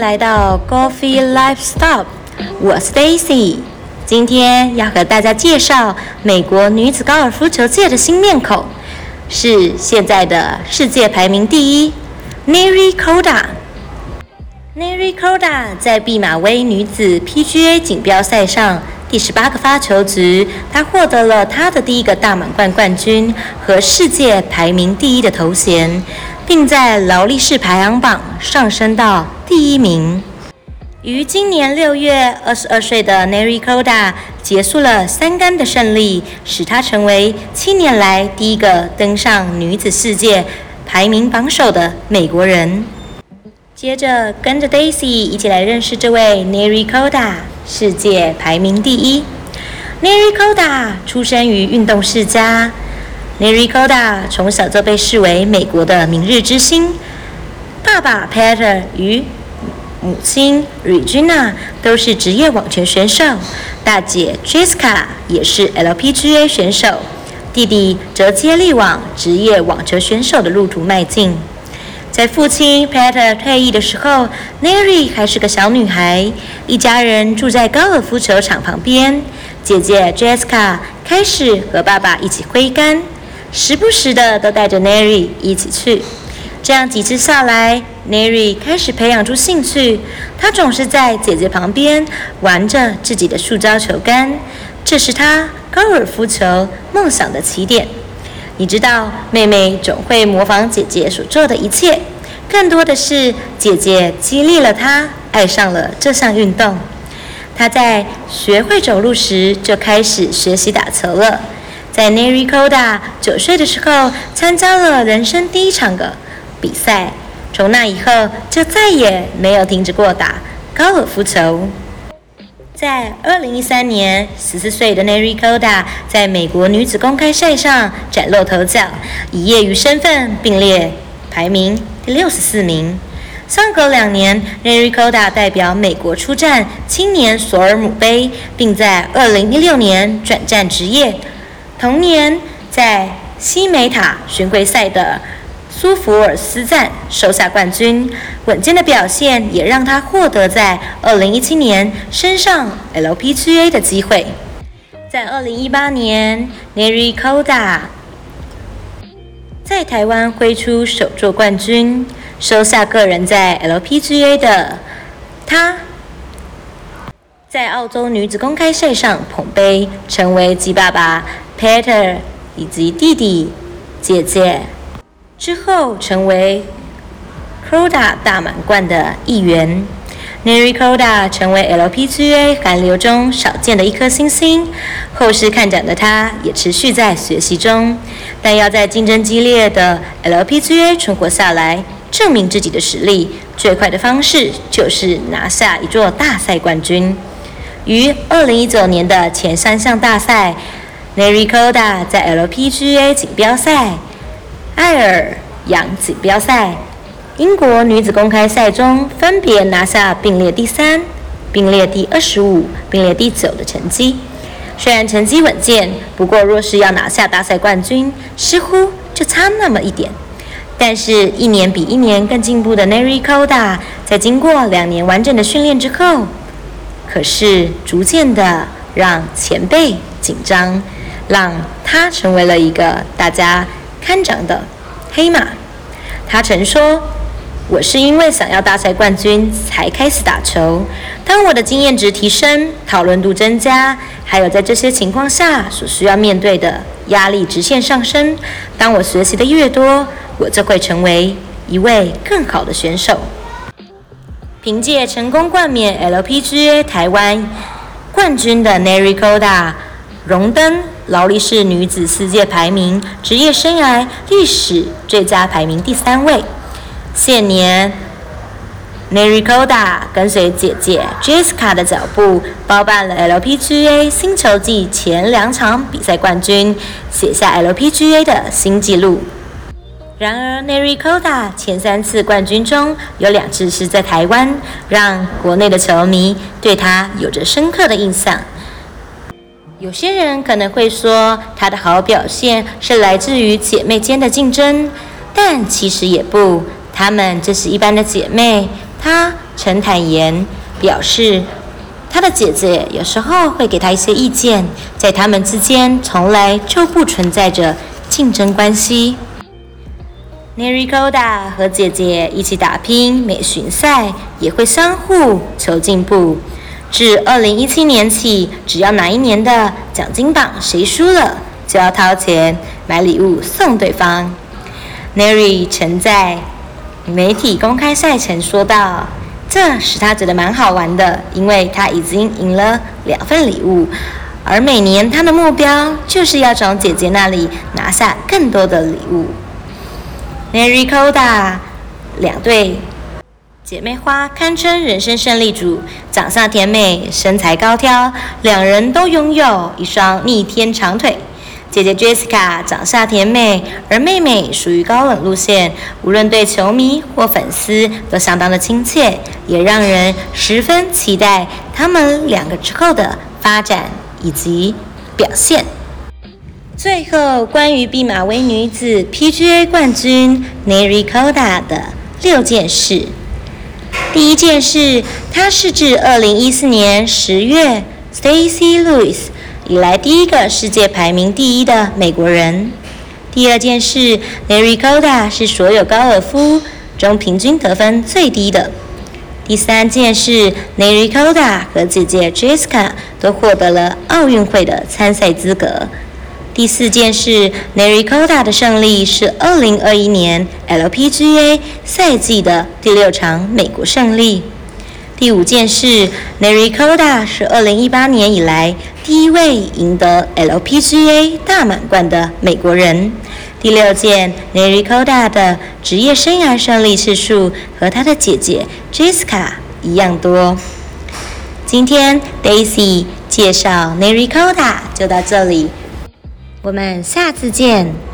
来到 Coffee Life Stop，我是 Daisy，今天要和大家介绍美国女子高尔夫球界的新面孔，是现在的世界排名第一 Neri Koda。Neri Koda 在毕马威女子 PGA 锦标赛上第十八个发球局，她获得了她的第一个大满贯冠军和世界排名第一的头衔。并在劳力士排行榜上升到第一名。于今年六月，二十二岁的 Neri Koda 结束了三杆的胜利，使她成为七年来第一个登上女子世界排名榜首的美国人。接着，跟着 Daisy 一起来认识这位 Neri Koda，世界排名第一。Neri Koda 出生于运动世家。Neri Koda 从小就被视为美国的明日之星，爸爸 Peter 与母亲 Regina 都是职业网球选手，大姐 Jessica 也是 LPGA 选手，弟弟则接力往职业网球选手的路途迈进。在父亲 Peter 退役的时候，Neri 还是个小女孩，一家人住在高尔夫球场旁边，姐姐 Jessica 开始和爸爸一起挥杆。时不时的都带着 Neri 一起去，这样几次下来，Neri 开始培养出兴趣。他总是在姐姐旁边玩着自己的塑胶球杆，这是他高尔夫球梦想的起点。你知道，妹妹总会模仿姐姐所做的一切，更多的是姐姐激励了她爱上了这项运动。她在学会走路时就开始学习打球了。在 Neri Koda 九岁的时候，参加了人生第一场的比赛。从那以后，就再也没有停止过打高尔夫球。在2013年，14岁的 Neri Koda 在美国女子公开赛上崭露头角，以业余身份并列排名第64名。相隔两年，Neri Koda 代表美国出战青年索尔姆杯，并在2016年转战职业。同年，在西美塔巡回赛的苏福尔斯站收下冠军，稳健的表现也让他获得在2017年升上 LPGA 的机会。在2018年，Neri Koda 在台湾挥出首座冠军，收下个人在 LPGA 的他。在澳洲女子公开赛上捧杯，成为继爸爸 Peter 以及弟弟、姐姐之后，成为 Koda 大满贯的一员。Neri Koda 成为 LPGA 韩流中少见的一颗星星。后世看展的他，也持续在学习中，但要在竞争激烈的 LPGA 存活下来，证明自己的实力，最快的方式就是拿下一座大赛冠军。于二零一九年的前三项大赛，Neri Koda 在 LPGA 锦标赛、爱尔扬锦标赛、英国女子公开赛中分别拿下并列第三、并列第二十五、并列第九的成绩。虽然成绩稳健，不过若是要拿下大赛冠军，似乎就差那么一点。但是，一年比一年更进步的 Neri Koda，在经过两年完整的训练之后。可是，逐渐的让前辈紧张，让他成为了一个大家看涨的黑马。他曾说：“我是因为想要大赛冠军才开始打球。当我的经验值提升，讨论度增加，还有在这些情况下所需要面对的压力直线上升。当我学习的越多，我就会成为一位更好的选手。”凭借成功冠冕 LPGA 台湾冠军的 Neri Koda，荣登劳力士女子世界排名职业生涯历史最佳排名第三位。现年，Neri Koda 跟随姐姐 Jessica 的脚步，包办了 LPGA 新球季前两场比赛冠军，写下 LPGA 的新纪录。然而，Neri Koda 前三次冠军中有两次是在台湾，让国内的球迷对他有着深刻的印象。有些人可能会说，他的好表现是来自于姐妹间的竞争，但其实也不，她们只是一般的姐妹，她曾坦言表示，她的姐姐有时候会给她一些意见，在她们之间从来就不存在着竞争关系。n e r i c o d a 和姐姐一起打拼美巡赛，也会相互求进步。自2017年起，只要哪一年的奖金榜谁输了，就要掏钱买礼物送对方。n e r i 曾在媒体公开赛前说道：“这使他觉得蛮好玩的，因为他已经赢了两份礼物，而每年他的目标就是要从姐姐那里拿下更多的礼物。” n e r i c o d a 两队姐妹花堪称人生胜利组，长相甜美，身材高挑，两人都拥有一双逆天长腿。姐姐 Jessica 长相甜美，而妹妹属于高冷路线，无论对球迷或粉丝都相当的亲切，也让人十分期待他们两个之后的发展以及表现。最后，关于毕马威女子 PGA 冠军 Nerikoda 的六件事。第一件事，他是自2014年10月 Stacy Lewis。以来第一个世界排名第一的美国人。第二件事 n e r i c o d a 是所有高尔夫中平均得分最低的。第三件事 n e r i c o d a 和姐姐 Jessica 都获得了奥运会的参赛资格。第四件事 n e r i c o d a 的胜利是2021年 LPGA 赛季的第六场美国胜利。第五件事 n e r i c o d a 是2018年以来。第一位赢得 LPGA 大满贯的美国人。第六件 n e r i c o d a 的职业生涯胜利次数和他的姐姐 Jessica 一样多。今天 Daisy 介绍 n e r i c o d a 就到这里，我们下次见。